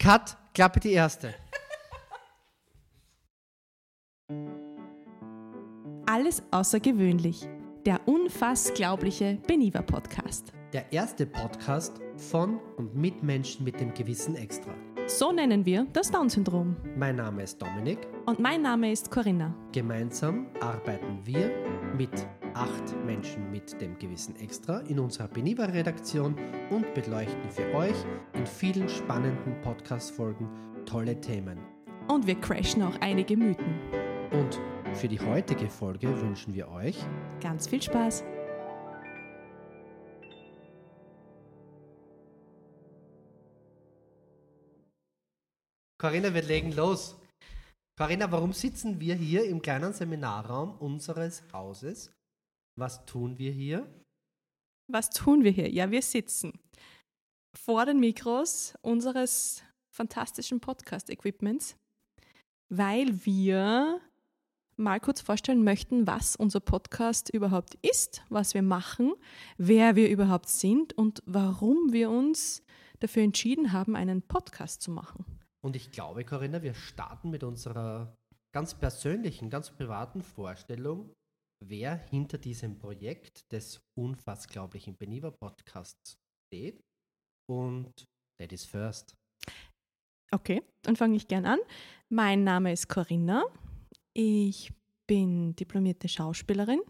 Cut, Klappe die erste. Alles außergewöhnlich. Der unfassglaubliche Beniva Podcast. Der erste Podcast von und mit Menschen mit dem gewissen Extra. So nennen wir das Down-Syndrom. Mein Name ist Dominik. Und mein Name ist Corinna. Gemeinsam arbeiten wir mit acht Menschen mit dem gewissen Extra in unserer Beniva-Redaktion und beleuchten für euch in vielen spannenden Podcast-Folgen tolle Themen. Und wir crashen auch einige Mythen. Und für die heutige Folge wünschen wir euch ganz viel Spaß. Corinna, wir legen los. Corinna, warum sitzen wir hier im kleinen Seminarraum unseres Hauses? Was tun wir hier? Was tun wir hier? Ja, wir sitzen vor den Mikros unseres fantastischen Podcast-Equipments, weil wir mal kurz vorstellen möchten, was unser Podcast überhaupt ist, was wir machen, wer wir überhaupt sind und warum wir uns dafür entschieden haben, einen Podcast zu machen. Und ich glaube, Corinna, wir starten mit unserer ganz persönlichen, ganz privaten Vorstellung, wer hinter diesem Projekt des unfassglaublichen Beniva Podcasts steht. Und that is first. Okay, dann fange ich gern an. Mein Name ist Corinna. Ich bin diplomierte Schauspielerin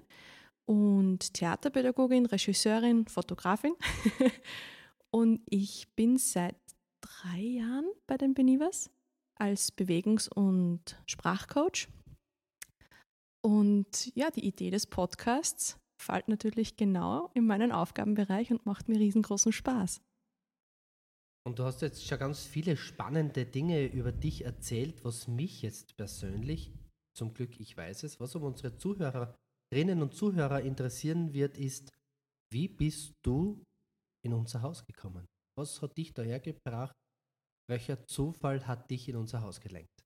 und Theaterpädagogin, Regisseurin, Fotografin. und ich bin seit drei Jahren bei den Benivas als Bewegungs- und Sprachcoach. Und ja, die Idee des Podcasts fällt natürlich genau in meinen Aufgabenbereich und macht mir riesengroßen Spaß. Und du hast jetzt schon ganz viele spannende Dinge über dich erzählt, was mich jetzt persönlich, zum Glück ich weiß es, was aber unsere Zuhörerinnen und Zuhörer interessieren wird, ist, wie bist du in unser Haus gekommen? Was hat dich daher gebracht? Welcher Zufall hat dich in unser Haus gelenkt?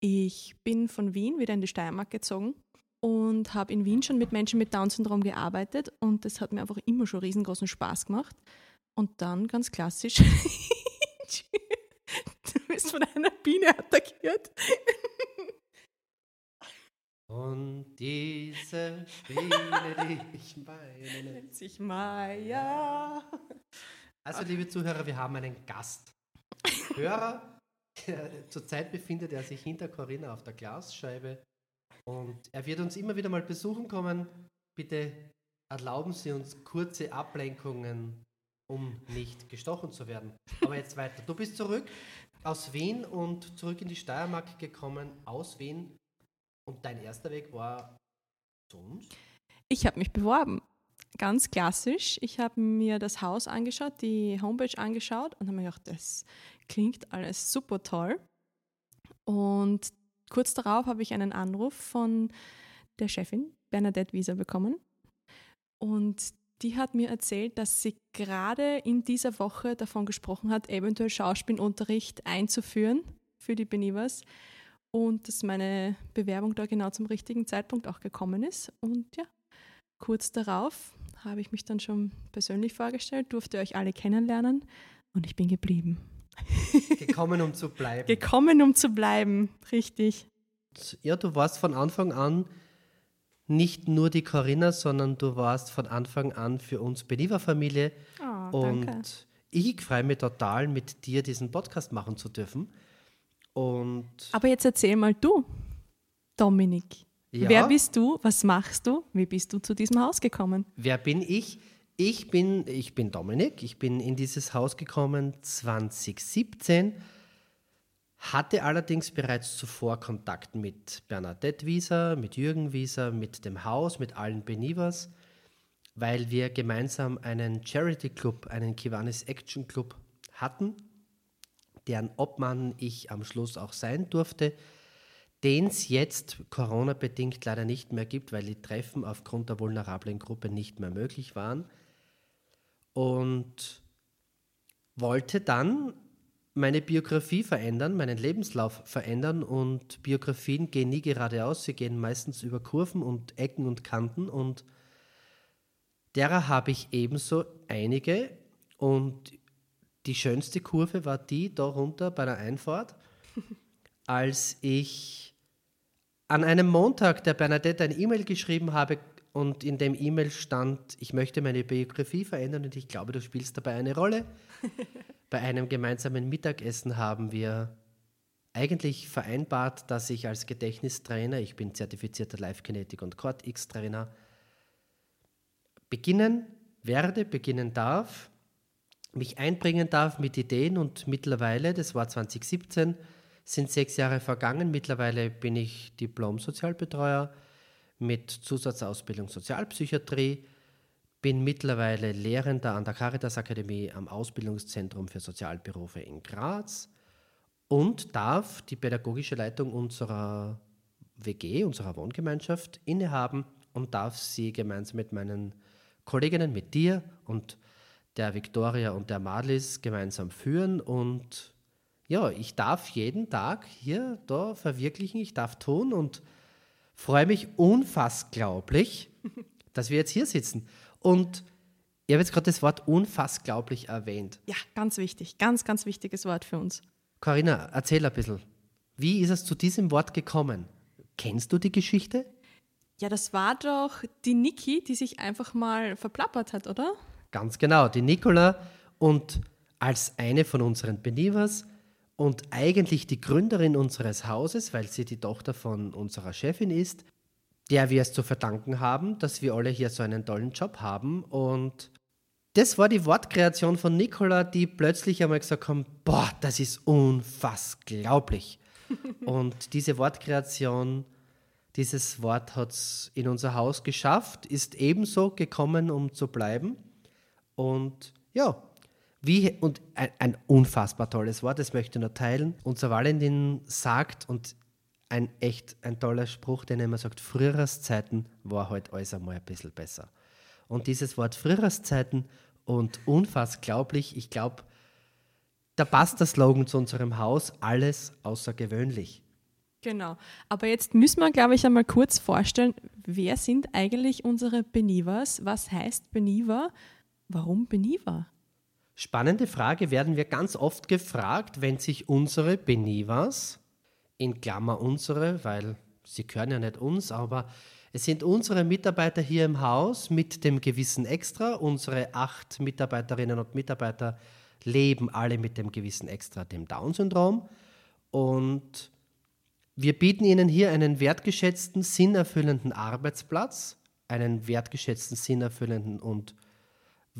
Ich bin von Wien wieder in die Steiermark gezogen und habe in Wien schon mit Menschen mit Down-Syndrom gearbeitet und das hat mir einfach immer schon riesengroßen Spaß gemacht. Und dann ganz klassisch, du bist von einer Biene attackiert. Und diese Biene, die ich meine, nennt sich Maya. Also, liebe Zuhörer, wir haben einen Gast. Hörer. Zurzeit befindet er sich hinter Corinna auf der Glasscheibe und er wird uns immer wieder mal besuchen kommen. Bitte erlauben Sie uns kurze Ablenkungen, um nicht gestochen zu werden. Aber jetzt weiter. Du bist zurück aus Wien und zurück in die Steiermark gekommen, aus Wien. Und dein erster Weg war zu uns? Ich habe mich beworben. Ganz klassisch. Ich habe mir das Haus angeschaut, die Homepage angeschaut und habe mir gedacht, das klingt alles super toll. Und kurz darauf habe ich einen Anruf von der Chefin, Bernadette Wieser, bekommen. Und die hat mir erzählt, dass sie gerade in dieser Woche davon gesprochen hat, eventuell Schauspielunterricht einzuführen für die Benivas und dass meine Bewerbung da genau zum richtigen Zeitpunkt auch gekommen ist. Und ja, kurz darauf habe ich mich dann schon persönlich vorgestellt, durfte euch alle kennenlernen und ich bin geblieben. Gekommen, um zu bleiben. Gekommen, um zu bleiben, richtig. Ja, du warst von Anfang an nicht nur die Corinna, sondern du warst von Anfang an für uns Beniva-Familie. Oh, und danke. ich freue mich total, mit dir diesen Podcast machen zu dürfen. Und Aber jetzt erzähl mal du, Dominik. Ja. Wer bist du? Was machst du? Wie bist du zu diesem Haus gekommen? Wer bin ich? Ich bin, ich bin Dominik, ich bin in dieses Haus gekommen 2017, hatte allerdings bereits zuvor Kontakt mit Bernadette Wieser, mit Jürgen Wieser, mit dem Haus, mit allen Benivers, weil wir gemeinsam einen Charity Club, einen Kiwanis Action Club hatten, deren Obmann ich am Schluss auch sein durfte, den es jetzt Corona-bedingt leider nicht mehr gibt, weil die Treffen aufgrund der vulnerablen Gruppe nicht mehr möglich waren. Und wollte dann meine Biografie verändern, meinen Lebenslauf verändern. Und Biografien gehen nie geradeaus, sie gehen meistens über Kurven und Ecken und Kanten. Und derer habe ich ebenso einige. Und die schönste Kurve war die da runter bei der Einfahrt, als ich an einem Montag der Bernadette ein E-Mail geschrieben habe und in dem E-Mail stand, ich möchte meine Biografie verändern und ich glaube, du spielst dabei eine Rolle. bei einem gemeinsamen Mittagessen haben wir eigentlich vereinbart, dass ich als Gedächtnistrainer, ich bin zertifizierter Live-Kinetik und Cord-X-Trainer, beginnen werde, beginnen darf, mich einbringen darf mit Ideen und mittlerweile, das war 2017, sind sechs Jahre vergangen. Mittlerweile bin ich Diplom-Sozialbetreuer mit Zusatzausbildung Sozialpsychiatrie, bin mittlerweile Lehrender an der Caritas Akademie am Ausbildungszentrum für Sozialberufe in Graz und darf die pädagogische Leitung unserer WG, unserer Wohngemeinschaft innehaben und darf sie gemeinsam mit meinen Kolleginnen, mit dir und der Viktoria und der Madlis gemeinsam führen und ja, ich darf jeden Tag hier da verwirklichen, ich darf tun und freue mich unfassglaublich, dass wir jetzt hier sitzen. Und ich habe jetzt gerade das Wort unfassglaublich erwähnt. Ja, ganz wichtig, ganz, ganz wichtiges Wort für uns. Corinna, erzähl ein bisschen. Wie ist es zu diesem Wort gekommen? Kennst du die Geschichte? Ja, das war doch die Niki, die sich einfach mal verplappert hat, oder? Ganz genau, die Nicola und als eine von unseren Benivers und eigentlich die Gründerin unseres Hauses, weil sie die Tochter von unserer Chefin ist, der wir es zu verdanken haben, dass wir alle hier so einen tollen Job haben und das war die Wortkreation von Nicola, die plötzlich einmal gesagt haben, boah, das ist unfassglaublich. und diese Wortkreation, dieses Wort hat es in unser Haus geschafft, ist ebenso gekommen, um zu bleiben. Und ja, wie, und ein, ein unfassbar tolles Wort, das möchte ich nur teilen. Unser Valentin sagt, und ein echt ein toller Spruch, den er immer sagt, früheres Zeiten war halt alles einmal ein bisschen besser. Und dieses Wort Frühjahrszeiten und unfassglaublich, ich glaube, da passt der Slogan zu unserem Haus, alles außergewöhnlich. Genau. Aber jetzt müssen wir, glaube ich, einmal kurz vorstellen, wer sind eigentlich unsere Benivas? Was heißt Beniva? Warum Beniva? Spannende Frage werden wir ganz oft gefragt, wenn sich unsere Benivas, in Klammer unsere, weil sie gehören ja nicht uns, aber es sind unsere Mitarbeiter hier im Haus mit dem gewissen Extra. Unsere acht Mitarbeiterinnen und Mitarbeiter leben alle mit dem gewissen Extra, dem Down-Syndrom. Und wir bieten ihnen hier einen wertgeschätzten, sinnerfüllenden Arbeitsplatz, einen wertgeschätzten, sinnerfüllenden und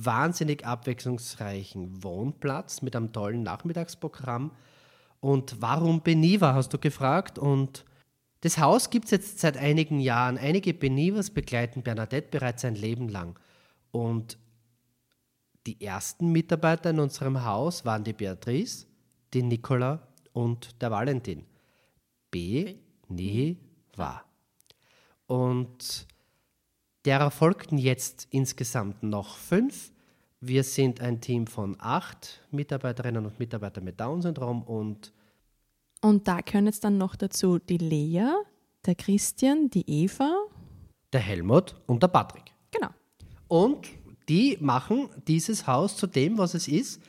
wahnsinnig abwechslungsreichen Wohnplatz mit einem tollen Nachmittagsprogramm. Und warum Beniva, hast du gefragt? Und das Haus gibt es jetzt seit einigen Jahren. Einige Benivers begleiten Bernadette bereits ein Leben lang. Und die ersten Mitarbeiter in unserem Haus waren die Beatrice, die Nicola und der Valentin. B, war. Und derer folgten jetzt insgesamt noch fünf. Wir sind ein Team von acht Mitarbeiterinnen und Mitarbeitern mit Down-Syndrom und und da können jetzt dann noch dazu die Lea, der Christian, die Eva, der Helmut und der Patrick. Genau. Und die machen dieses Haus zu dem, was es ist,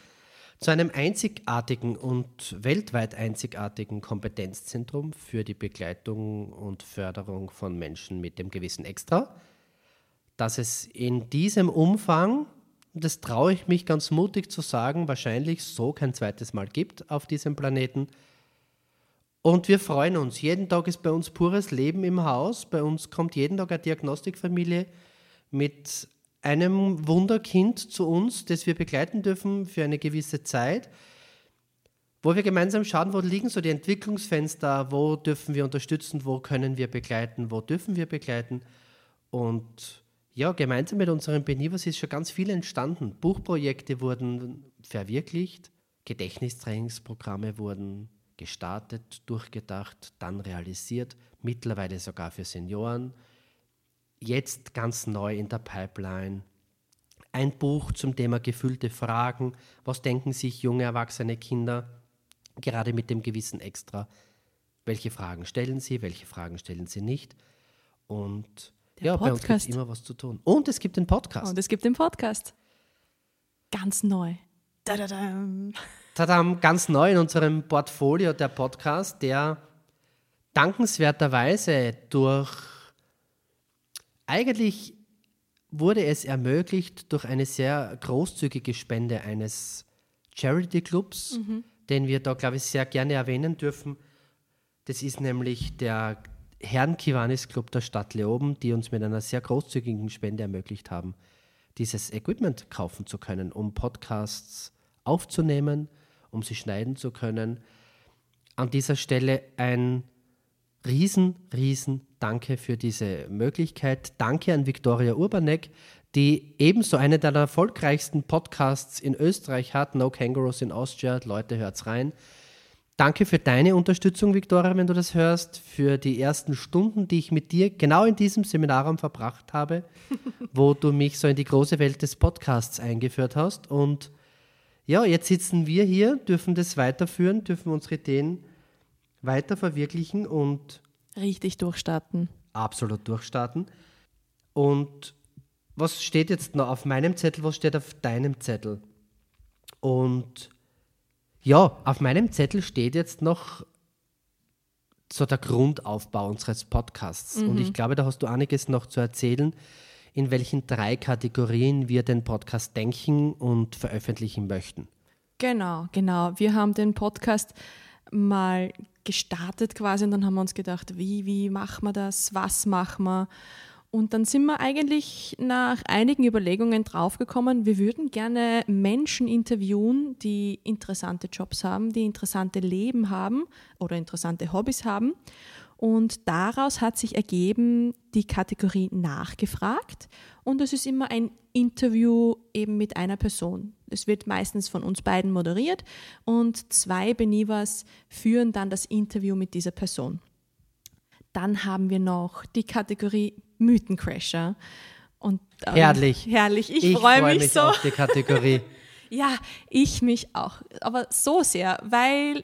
zu einem einzigartigen und weltweit einzigartigen Kompetenzzentrum für die Begleitung und Förderung von Menschen mit dem gewissen Extra. Dass es in diesem Umfang, das traue ich mich ganz mutig zu sagen, wahrscheinlich so kein zweites Mal gibt auf diesem Planeten und wir freuen uns. Jeden Tag ist bei uns pures Leben im Haus. Bei uns kommt jeden Tag eine Diagnostikfamilie mit einem Wunderkind zu uns, das wir begleiten dürfen für eine gewisse Zeit, wo wir gemeinsam schauen, wo liegen so die Entwicklungsfenster, wo dürfen wir unterstützen, wo können wir begleiten, wo dürfen wir begleiten. Und ja, gemeinsam mit unseren Benivers ist schon ganz viel entstanden. Buchprojekte wurden verwirklicht, Gedächtnistrainingsprogramme wurden gestartet, durchgedacht, dann realisiert, mittlerweile sogar für Senioren. Jetzt ganz neu in der Pipeline. Ein Buch zum Thema gefüllte Fragen. Was denken sich junge, erwachsene Kinder gerade mit dem gewissen Extra? Welche Fragen stellen sie, welche Fragen stellen sie nicht? Und Der ja, Podcast. bei uns gibt immer was zu tun. Und es gibt den Podcast. Und es gibt den Podcast. Ganz neu. Tadadam. Tadam, ganz neu in unserem Portfolio der Podcast, der dankenswerterweise durch eigentlich wurde es ermöglicht durch eine sehr großzügige Spende eines Charity Clubs, den wir da, glaube ich, sehr gerne erwähnen dürfen. Das ist nämlich der Herrn Kiwanis Club der Stadt Leoben, die uns mit einer sehr großzügigen Spende ermöglicht haben, dieses Equipment kaufen zu können, um Podcasts aufzunehmen, um sie schneiden zu können. An dieser Stelle ein riesen, riesen Danke für diese Möglichkeit. Danke an Viktoria Urbanek, die ebenso eine der erfolgreichsten Podcasts in Österreich hat, No Kangaroos in Austria. Leute, hört's rein. Danke für deine Unterstützung, Viktoria, wenn du das hörst, für die ersten Stunden, die ich mit dir genau in diesem Seminarraum verbracht habe, wo du mich so in die große Welt des Podcasts eingeführt hast. Und ja, jetzt sitzen wir hier, dürfen das weiterführen, dürfen unsere Ideen weiter verwirklichen und Richtig durchstarten. absolut durchstarten. Und was steht jetzt noch auf meinem Zettel, was steht auf deinem Zettel? Und ja, auf meinem Zettel steht jetzt noch so der Grundaufbau unseres Podcasts. Und ich glaube, da hast du einiges noch zu erzählen, in welchen drei Kategorien wir den Podcast denken und veröffentlichen möchten. Genau, genau. Wir haben den Podcast mal gestartet quasi und dann haben wir uns gedacht, wie, wie machen wir das, was machen wir? Und dann sind wir eigentlich nach einigen Überlegungen draufgekommen, wir würden gerne Menschen interviewen, die interessante Jobs haben, die interessante Leben haben oder interessante Hobbys haben. Und daraus hat sich ergeben die Kategorie nachgefragt. Und es ist immer ein Interview eben mit einer Person. Es wird meistens von uns beiden moderiert und zwei Benivas führen dann das Interview mit dieser Person. Dann haben wir noch die Kategorie Mythencrasher. Und, ähm, Herrlich. Herrlich. Ich, Ich freue freue mich, mich so. auf die Kategorie. Ja, ich mich auch. Aber so sehr, weil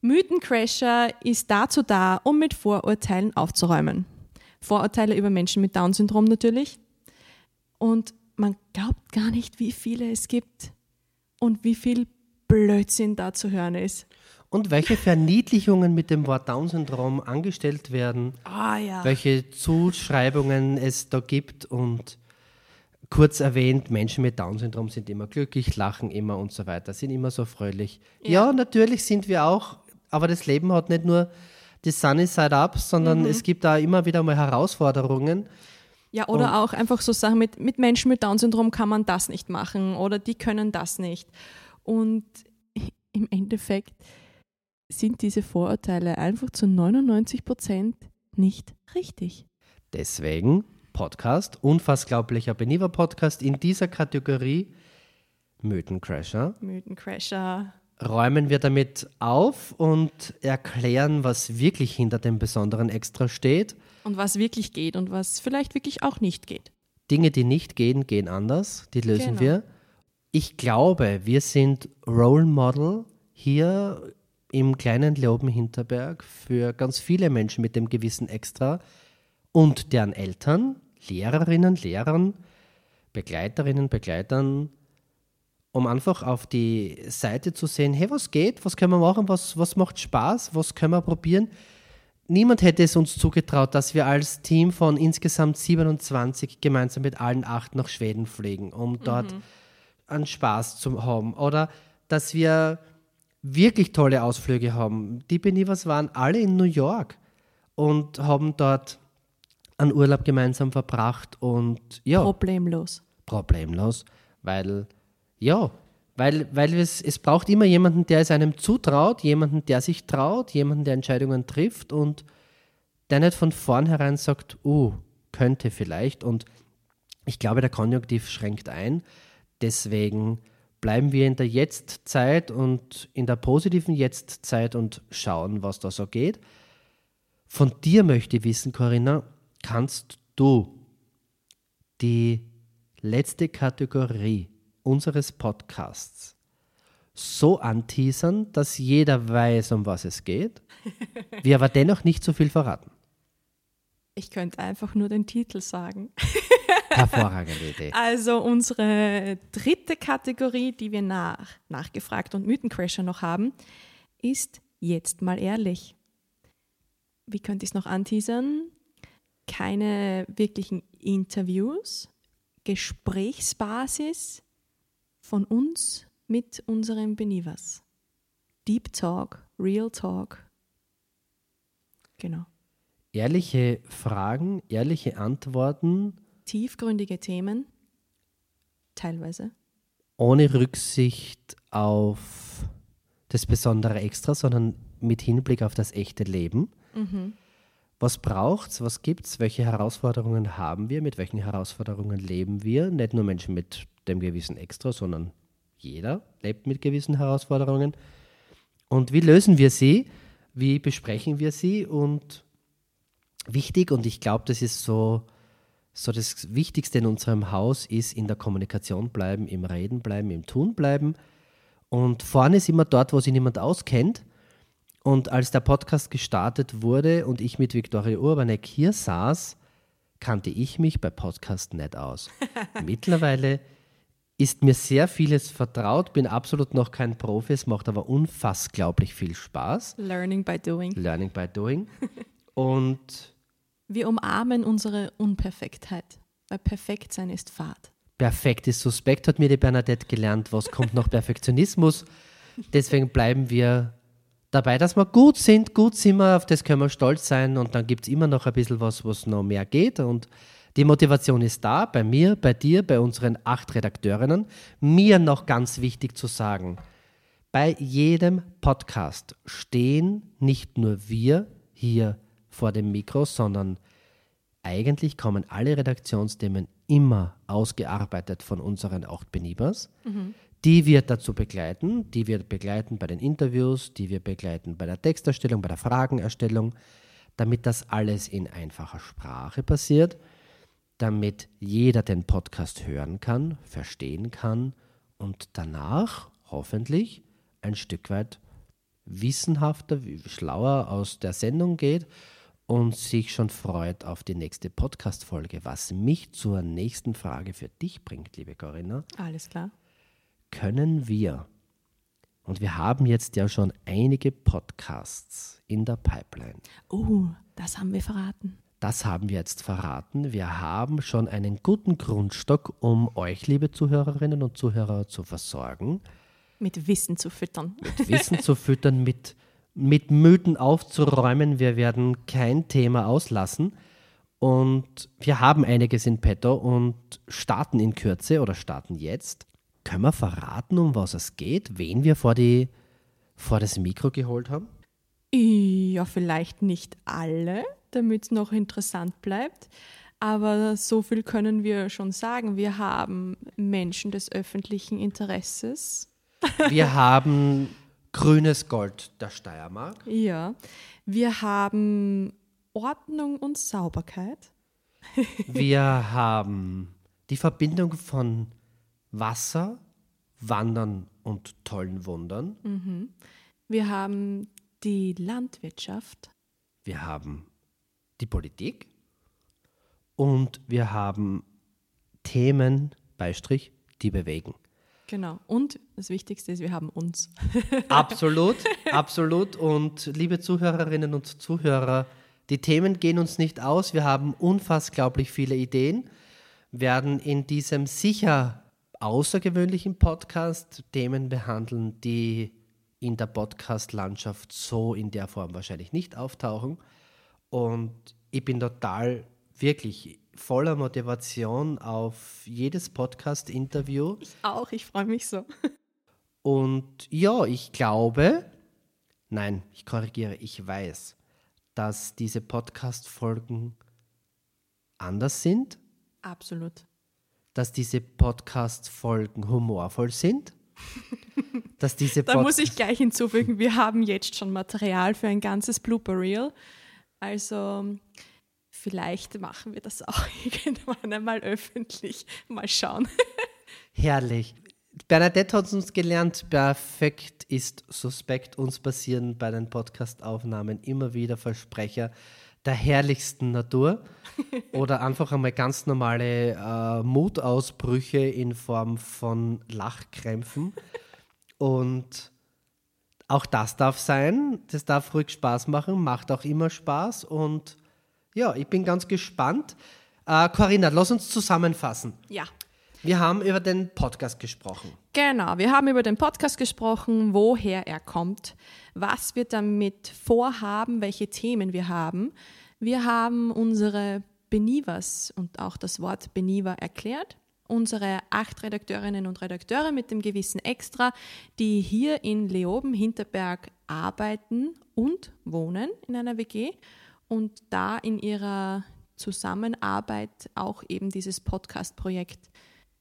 Mythencrasher ist dazu da, um mit Vorurteilen aufzuräumen. Vorurteile über Menschen mit Down-Syndrom natürlich. Und man glaubt gar nicht, wie viele es gibt und wie viel Blödsinn da zu hören ist. Und welche Verniedlichungen mit dem Wort Down-Syndrom angestellt werden, Ah ja. welche Zuschreibungen es da gibt und kurz erwähnt, Menschen mit Down-Syndrom sind immer glücklich, lachen immer und so weiter, sind immer so fröhlich. Ja, natürlich sind wir auch, aber das Leben hat nicht nur die Sunny Side Up, sondern es gibt da immer wieder mal Herausforderungen. Ja, oder auch einfach so Sachen mit, mit Menschen mit Down-Syndrom kann man das nicht machen oder die können das nicht. Und im Endeffekt sind diese Vorurteile einfach zu 99 Prozent nicht richtig. Deswegen Podcast, unfassglaublicher Beniver Podcast in dieser Kategorie Mythencrasher. Mythencrasher. räumen wir damit auf und erklären, was wirklich hinter dem besonderen Extra steht. Und was wirklich geht und was vielleicht wirklich auch nicht geht. Dinge, die nicht gehen, gehen anders. Die lösen Genau. wir. Ich glaube, wir sind Role Model hier im kleinen Leoben Hinterberg für ganz viele Menschen mit dem gewissen Extra und deren Eltern, Lehrerinnen, Lehrern, Begleiterinnen, Begleitern, um einfach auf die Seite zu sehen, hey, was geht, was können wir machen, was, was macht Spaß, was können wir probieren. Niemand hätte es uns zugetraut, dass wir als Team von insgesamt 27 gemeinsam mit allen acht nach Schweden fliegen, um dort einen Spaß zu haben. Oder dass wir wirklich tolle Ausflüge haben. Die Benivers waren alle in New York und haben dort einen Urlaub gemeinsam verbracht und ja Problemlos. problemlos, weil ja, weil, weil es, es braucht immer jemanden, der es einem zutraut, jemanden, der sich traut, jemanden, der Entscheidungen trifft und der nicht von vornherein sagt, uh, könnte vielleicht. Und ich glaube, der Konjunktiv schränkt ein. Deswegen bleiben wir in der Jetztzeit und in der positiven Jetztzeit und schauen, was da so geht. Von dir möchte ich wissen, Corinna, kannst du die letzte Kategorie unseres Podcasts so anteasern, dass jeder weiß, um was es geht, wir aber dennoch nicht so viel verraten. Ich könnte einfach nur den Titel sagen. Hervorragende Idee. Also unsere dritte Kategorie, die wir nach nachgefragt und Mythencrasher noch haben, ist jetzt mal ehrlich. Wie könnte ich es noch anteasern? Keine wirklichen Interviews, Gesprächsbasis von uns mit unseren Benivers. Deep Talk, Real Talk. Genau. Ehrliche Fragen, ehrliche Antworten. Tiefgründige Themen, teilweise. Ohne Rücksicht auf das besondere Extra, sondern mit Hinblick auf das echte Leben. Mhm. Was braucht es? Was gibt es? Welche Herausforderungen haben wir? Mit welchen Herausforderungen leben wir? Nicht nur Menschen mit dem gewissen Extra, sondern jeder lebt mit gewissen Herausforderungen. Und wie lösen wir sie? Wie besprechen wir sie? Und wichtig, und ich glaube, das ist so, so das Wichtigste in unserem Haus, ist in der Kommunikation bleiben, im Reden bleiben, im Tun bleiben. Und vorne ist immer dort, wo sich niemand auskennt. Und als der Podcast gestartet wurde und ich mit Viktoria Urbanek hier saß, kannte ich mich bei Podcast nicht aus. Mittlerweile ist mir sehr vieles vertraut, bin absolut noch kein Profi, es macht aber unfassglaublich viel Spaß. Learning by doing. Learning by doing. Und Wir umarmen unsere Unperfektheit, weil perfekt sein ist Fahrt. perfekt ist suspekt, hat mir die Bernadette gelernt. Was kommt nach Perfektionismus? Deswegen bleiben wir dabei, dass wir gut sind. Gut sind wir, auf das können wir stolz sein. Und dann gibt es immer noch ein bisschen was, was noch mehr geht. Und die Motivation ist da, bei mir, bei dir, bei unseren acht Redakteurinnen. Mir noch ganz wichtig zu sagen, bei jedem Podcast stehen nicht nur wir hier vor dem Mikro, sondern eigentlich kommen alle Redaktionsthemen immer ausgearbeitet von unseren acht Benibers, die wir dazu begleiten, die wir begleiten bei den Interviews, die wir begleiten bei der Texterstellung, bei der Fragenerstellung, damit das alles in einfacher Sprache passiert, damit jeder den Podcast hören kann, verstehen kann und danach hoffentlich ein Stück weit wissenhafter, schlauer aus der Sendung geht und sich schon freut auf die nächste Podcast-Folge, was mich zur nächsten Frage für dich bringt, liebe Corinna. Alles klar. Können wir, und wir haben jetzt ja schon einige Podcasts in der Pipeline, Oh, das haben wir verraten. das haben wir jetzt verraten. Wir haben schon einen guten Grundstock, um euch, liebe Zuhörerinnen und Zuhörer, zu versorgen. Mit Wissen zu füttern. mit Wissen zu füttern, mit, mit Mythen aufzuräumen. Wir werden kein Thema auslassen. Und wir haben einiges in petto und starten in Kürze oder starten jetzt. Können wir verraten, um was es geht? Wen wir vor, die, vor das Mikro geholt haben? Ja, vielleicht nicht alle, damit es noch interessant bleibt. Aber so viel können wir schon sagen. Wir haben Menschen des öffentlichen Interesses. Wir haben grünes Gold der Steiermark. Ja. Wir haben Ordnung und Sauberkeit. Wir haben die Verbindung von Wasser, Wandern und tollen Wundern. Wir haben die Landwirtschaft. Wir haben die Politik und wir haben Themen, Beistrich, die bewegen. Genau. Und das Wichtigste ist, wir haben uns. Absolut, absolut. Und liebe Zuhörerinnen und Zuhörer, die Themen gehen uns nicht aus. Wir haben unfassglaublich viele Ideen, werden in diesem sicher außergewöhnlichen Podcast Themen behandeln, die in der Podcast-Landschaft so in der Form wahrscheinlich nicht auftauchen. Und ich bin total wirklich voller Motivation auf jedes Podcast-Interview. Ich auch, ich freue mich so. Und ja, ich glaube, nein, ich korrigiere, ich weiß, dass diese Podcast-Folgen anders sind, Absolut. dass diese Podcast-Folgen humorvoll sind, dass diese Da muss ich gleich hinzufügen, wir haben jetzt schon Material für ein ganzes Blooper Reel. Also vielleicht machen wir das auch irgendwann einmal öffentlich. Mal schauen. Herrlich. Bernadette hat uns gelernt, perfekt ist suspekt. Uns passieren bei den Podcast-Aufnahmen immer wieder Versprecher, der herrlichsten Natur oder einfach einmal ganz normale äh, Mutausbrüche in Form von Lachkrämpfen. Und auch das darf sein, das darf ruhig Spaß machen, macht auch immer Spaß und ja, ich bin ganz gespannt. Äh, Corinna, lass uns zusammenfassen. Ja. Wir haben über den Podcast gesprochen. Genau, wir haben über den Podcast gesprochen, woher er kommt, was wir damit vorhaben, welche Themen wir haben. Wir haben unsere Benivers und auch das Wort Beniva erklärt. Unsere acht Redakteurinnen und Redakteure mit dem gewissen Extra, die hier in Leoben, Hinterberg arbeiten und wohnen in einer WG und da in ihrer Zusammenarbeit auch eben dieses Podcast-Projekt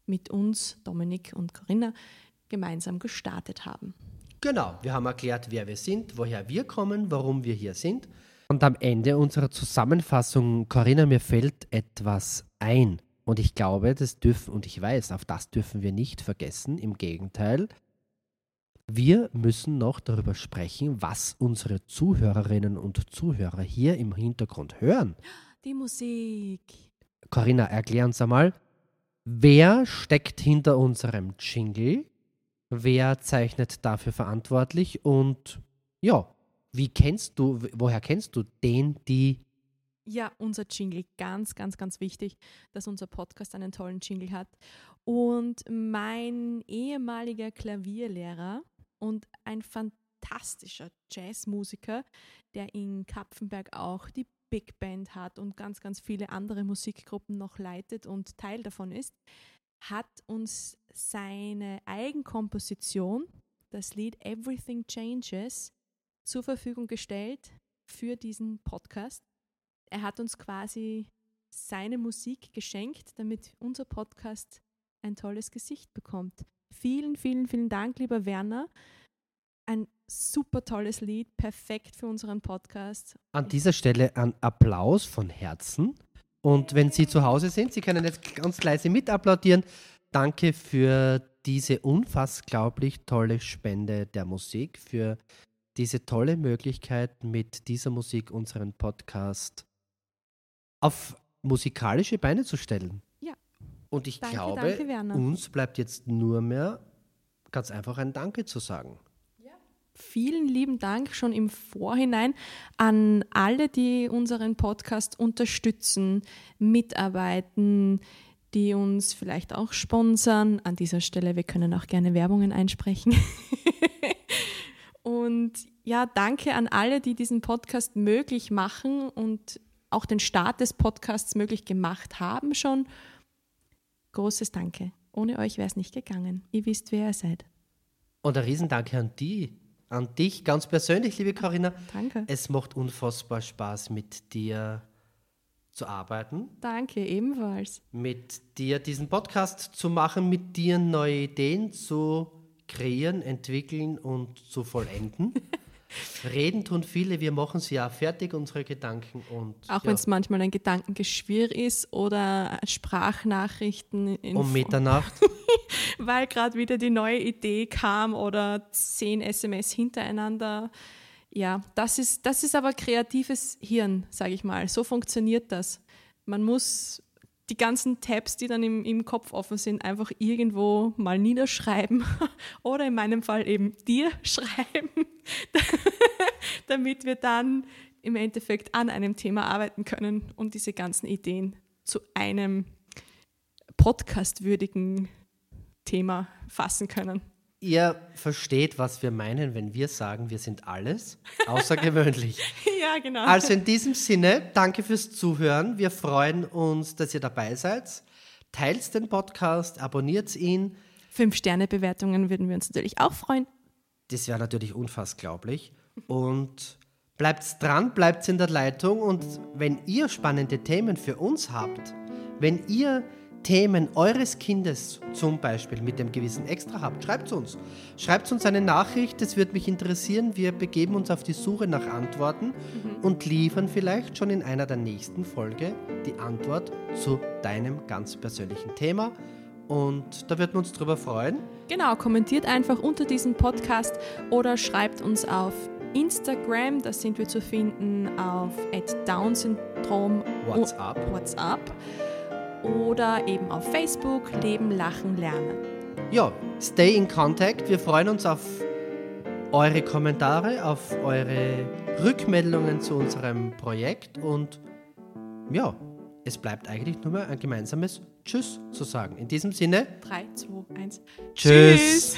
mit uns, Dominik und Corinna, gemeinsam gestartet haben. Genau, wir haben erklärt, wer wir sind, woher wir kommen, warum wir hier sind. Und am Ende unserer Zusammenfassung, Corinna, mir fällt etwas ein. Und ich glaube, das dürfen, und ich weiß, auf das dürfen wir nicht vergessen. Im Gegenteil, wir müssen noch darüber sprechen, was unsere Zuhörerinnen und Zuhörer hier im Hintergrund hören. Die Musik. Corinna, erklär uns einmal, wer steckt hinter unserem Jingle? Wer zeichnet dafür verantwortlich? Und ja, wie kennst du, woher kennst du den, die ja, unser Jingle, ganz, ganz, ganz wichtig, dass unser Podcast einen tollen Jingle hat. Und mein ehemaliger Klavierlehrer und ein fantastischer Jazzmusiker, der in Kapfenberg auch die Big Band hat und ganz, ganz viele andere Musikgruppen noch leitet und Teil davon ist, hat uns seine Eigenkomposition, das Lied Everything Changes, zur Verfügung gestellt für diesen Podcast. Er hat uns quasi seine Musik geschenkt, damit unser Podcast ein tolles Gesicht bekommt. Vielen, vielen, vielen Dank, lieber Werner. Ein super tolles Lied, perfekt für unseren Podcast. An dieser Stelle ein Applaus von Herzen. Und wenn Sie zu Hause sind, Sie können jetzt ganz leise mit applaudieren. Danke für diese unfassglaublich tolle Spende der Musik, für diese tolle Möglichkeit, mit dieser Musik unseren Podcast auf musikalische Beine zu stellen. Und ich Danke, glaube, danke, uns bleibt jetzt nur mehr ganz einfach ein Danke zu sagen. Vielen lieben Dank schon im Vorhinein an alle, die unseren Podcast unterstützen, mitarbeiten, die uns vielleicht auch sponsern. An dieser Stelle, wir können auch gerne Werbungen einsprechen. und ja, danke an alle, die diesen Podcast möglich machen und auch den Start des Podcasts möglich gemacht haben schon. Großes Danke. Ohne euch wäre es nicht gegangen. Ihr wisst, wer ihr seid. Und ein Riesendanke an die, an dich ganz persönlich, liebe Corinna. Danke. Es macht unfassbar Spaß, mit dir zu arbeiten, Danke, ebenfalls. mit dir diesen Podcast zu machen, mit dir neue Ideen zu kreieren, entwickeln und zu vollenden. Reden tun viele, wir machen sie auch fertig, unsere Gedanken. Und, Auch ja, wenn es manchmal ein Gedankengeschwirr ist oder Sprachnachrichten in um Mitternacht. weil gerade wieder die neue Idee kam oder zehn SMS hintereinander. Ja, das ist, das ist aber kreatives Hirn, sage ich mal. So funktioniert das. Man muss die ganzen Tabs, die dann im, im Kopf offen sind, einfach irgendwo mal niederschreiben oder in meinem Fall eben dir schreiben, damit wir dann im Endeffekt an einem Thema arbeiten können und diese ganzen Ideen zu einem podcastwürdigen Thema fassen können. Ihr versteht, was wir meinen, wenn wir sagen, wir sind alles außergewöhnlich. ja, genau. Also in diesem Sinne, danke fürs Zuhören. Wir freuen uns, dass ihr dabei seid. Teilt den Podcast, abonniert ihn. Fünf-Sterne-Bewertungen würden wir uns natürlich auch freuen. Das wäre natürlich unfassglaublich. Und bleibt dran, bleibt in der Leitung. Und wenn ihr spannende Themen für uns habt, wenn ihr Themen eures Kindes zum Beispiel mit dem gewissen Extra habt, schreibt uns. Schreibt uns eine Nachricht, das würde mich interessieren. Wir begeben uns auf die Suche nach Antworten und liefern vielleicht schon in einer der nächsten Folge die Antwort zu deinem ganz persönlichen Thema. Und da würden wir uns drüber freuen. Genau, kommentiert einfach unter diesem Podcast oder schreibt uns auf Instagram, da sind wir zu finden auf @down-syndrom WhatsApp. WhatsApp oder eben auf Facebook Leben, Lachen, Lernen. Ja, stay in contact. Wir freuen uns auf eure Kommentare, auf eure Rückmeldungen zu unserem Projekt und ja, es bleibt eigentlich nur mehr ein gemeinsames Tschüss zu sagen. In diesem Sinne, 3, 2, 1. Tschüss.